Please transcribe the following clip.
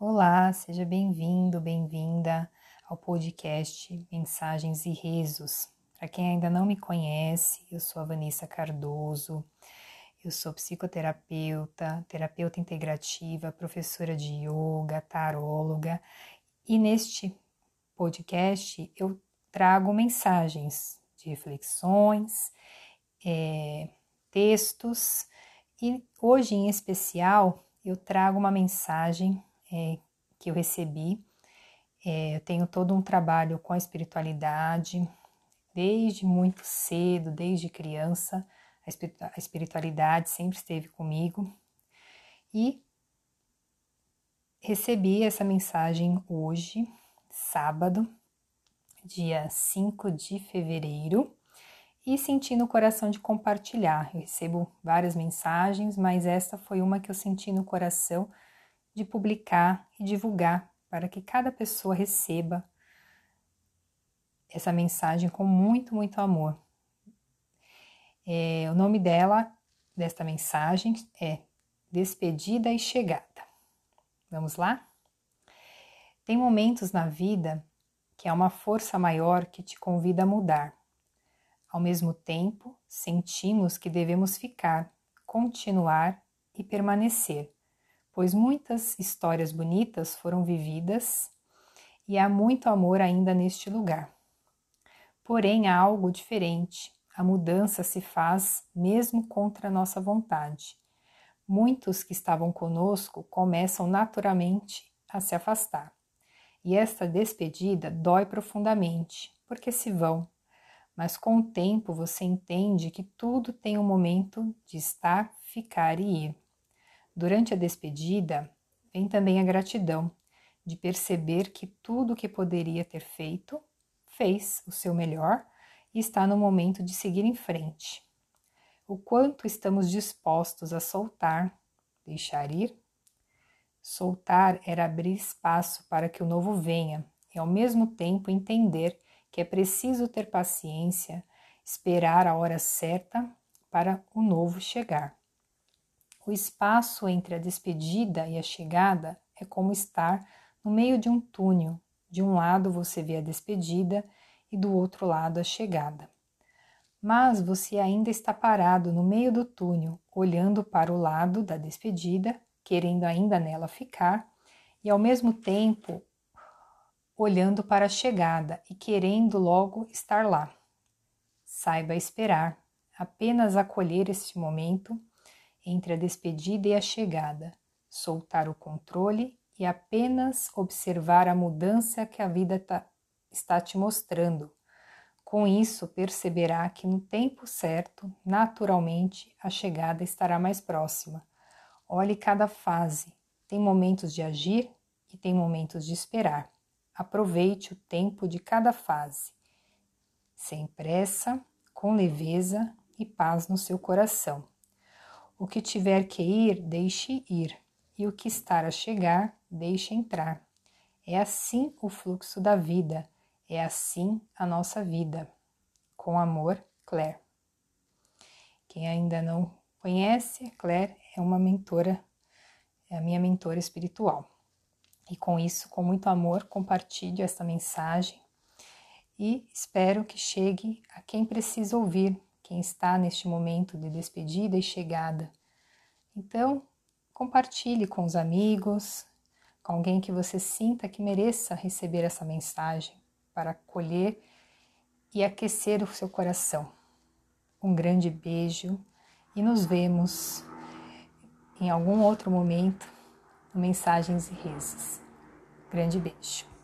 Olá, seja bem-vindo, bem-vinda ao podcast Mensagens e Rezos. Para quem ainda não me conhece, eu sou a Vanessa Cardoso, eu sou psicoterapeuta, terapeuta integrativa, professora de yoga, taróloga e neste podcast eu trago mensagens de reflexões, é, textos e hoje em especial eu trago uma mensagem é, que eu recebi. É, eu tenho todo um trabalho com a espiritualidade, desde muito cedo, desde criança, a espiritualidade sempre esteve comigo. E recebi essa mensagem hoje, sábado, dia 5 de fevereiro, e senti no coração de compartilhar. Eu recebo várias mensagens, mas esta foi uma que eu senti no coração de publicar e divulgar para que cada pessoa receba essa mensagem com muito, muito amor. É, o nome dela, desta mensagem, é Despedida e Chegada. Vamos lá? Tem momentos na vida que há uma força maior que te convida a mudar. Ao mesmo tempo, sentimos que devemos ficar, continuar e permanecer pois muitas histórias bonitas foram vividas e há muito amor ainda neste lugar. Porém, há algo diferente. A mudança se faz mesmo contra nossa vontade. Muitos que estavam conosco começam naturalmente a se afastar. E esta despedida dói profundamente, porque se vão. Mas com o tempo você entende que tudo tem um momento de estar, ficar e ir. Durante a despedida, vem também a gratidão de perceber que tudo o que poderia ter feito, fez o seu melhor e está no momento de seguir em frente. O quanto estamos dispostos a soltar, deixar ir? Soltar era abrir espaço para que o novo venha e, ao mesmo tempo, entender que é preciso ter paciência, esperar a hora certa para o novo chegar. O espaço entre a despedida e a chegada é como estar no meio de um túnel. De um lado você vê a despedida e do outro lado a chegada. Mas você ainda está parado no meio do túnel, olhando para o lado da despedida, querendo ainda nela ficar, e ao mesmo tempo olhando para a chegada e querendo logo estar lá. Saiba esperar, apenas acolher este momento entre a despedida e a chegada, soltar o controle e apenas observar a mudança que a vida tá, está te mostrando. Com isso, perceberá que no tempo certo, naturalmente, a chegada estará mais próxima. Olhe cada fase. Tem momentos de agir e tem momentos de esperar. Aproveite o tempo de cada fase, sem pressa, com leveza e paz no seu coração. O que tiver que ir, deixe ir, e o que estar a chegar, deixe entrar. É assim o fluxo da vida, é assim a nossa vida. Com amor, Claire. Quem ainda não conhece, Claire é uma mentora, é a minha mentora espiritual. E com isso, com muito amor, compartilho esta mensagem e espero que chegue a quem precisa ouvir quem está neste momento de despedida e chegada. Então, compartilhe com os amigos, com alguém que você sinta que mereça receber essa mensagem para acolher e aquecer o seu coração. Um grande beijo e nos vemos em algum outro momento no Mensagens e Rezos. Grande beijo.